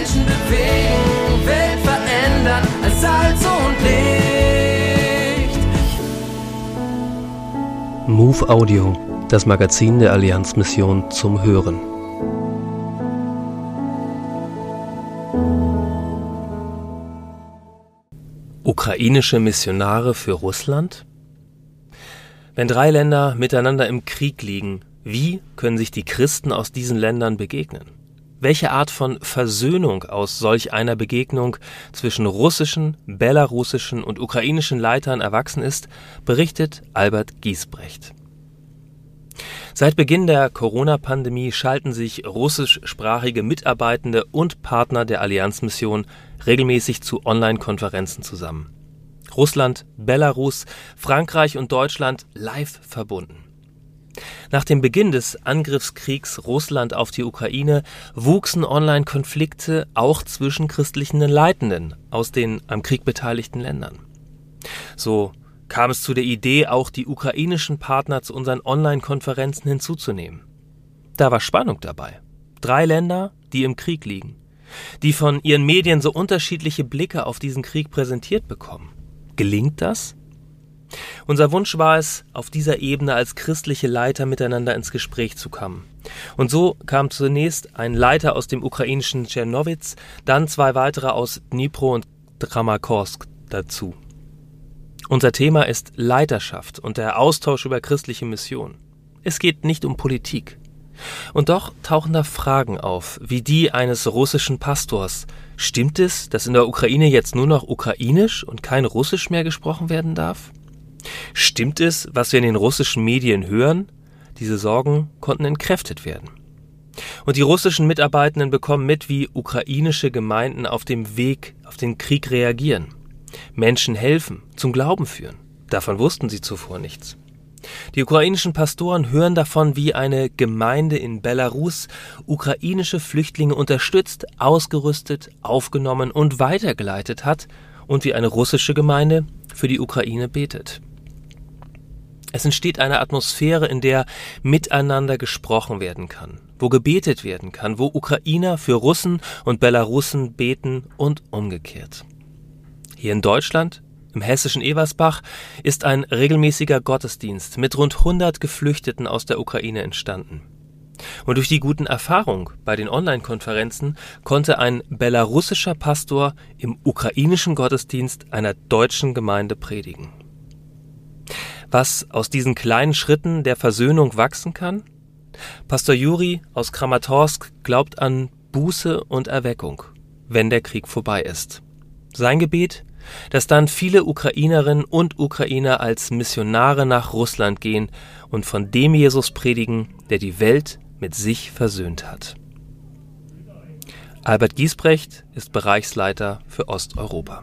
Menschen bewegen, Welt verändern als Salz und Licht. Move Audio, das Magazin der Allianzmission zum Hören. Ukrainische Missionare für Russland? Wenn drei Länder miteinander im Krieg liegen, wie können sich die Christen aus diesen Ländern begegnen? Welche Art von Versöhnung aus solch einer Begegnung zwischen russischen, belarussischen und ukrainischen Leitern erwachsen ist, berichtet Albert Giesbrecht. Seit Beginn der Corona-Pandemie schalten sich russischsprachige Mitarbeitende und Partner der Allianzmission regelmäßig zu Online-Konferenzen zusammen. Russland, Belarus, Frankreich und Deutschland live verbunden. Nach dem Beginn des Angriffskriegs Russland auf die Ukraine wuchsen Online-Konflikte auch zwischen christlichen Leitenden aus den am Krieg beteiligten Ländern. So kam es zu der Idee, auch die ukrainischen Partner zu unseren Online-Konferenzen hinzuzunehmen. Da war Spannung dabei. Drei Länder, die im Krieg liegen, die von ihren Medien so unterschiedliche Blicke auf diesen Krieg präsentiert bekommen. Gelingt das? Unser Wunsch war es, auf dieser Ebene als christliche Leiter miteinander ins Gespräch zu kommen. Und so kam zunächst ein Leiter aus dem ukrainischen Tschernowitz, dann zwei weitere aus Dnipro und Dramakorsk dazu. Unser Thema ist Leiterschaft und der Austausch über christliche Mission. Es geht nicht um Politik. Und doch tauchen da Fragen auf, wie die eines russischen Pastors. Stimmt es, dass in der Ukraine jetzt nur noch ukrainisch und kein russisch mehr gesprochen werden darf? Stimmt es, was wir in den russischen Medien hören? Diese Sorgen konnten entkräftet werden. Und die russischen Mitarbeitenden bekommen mit, wie ukrainische Gemeinden auf dem Weg auf den Krieg reagieren. Menschen helfen, zum Glauben führen. Davon wussten sie zuvor nichts. Die ukrainischen Pastoren hören davon, wie eine Gemeinde in Belarus ukrainische Flüchtlinge unterstützt, ausgerüstet, aufgenommen und weitergeleitet hat und wie eine russische Gemeinde für die Ukraine betet. Es entsteht eine Atmosphäre, in der miteinander gesprochen werden kann, wo gebetet werden kann, wo Ukrainer für Russen und Belarussen beten und umgekehrt. Hier in Deutschland, im hessischen Eversbach, ist ein regelmäßiger Gottesdienst mit rund 100 Geflüchteten aus der Ukraine entstanden. Und durch die guten Erfahrungen bei den Online-Konferenzen konnte ein belarussischer Pastor im ukrainischen Gottesdienst einer deutschen Gemeinde predigen. Was aus diesen kleinen Schritten der Versöhnung wachsen kann? Pastor Juri aus Kramatorsk glaubt an Buße und Erweckung, wenn der Krieg vorbei ist. Sein Gebet? dass dann viele Ukrainerinnen und Ukrainer als Missionare nach Russland gehen und von dem Jesus predigen, der die Welt mit sich versöhnt hat. Albert Giesbrecht ist Bereichsleiter für Osteuropa.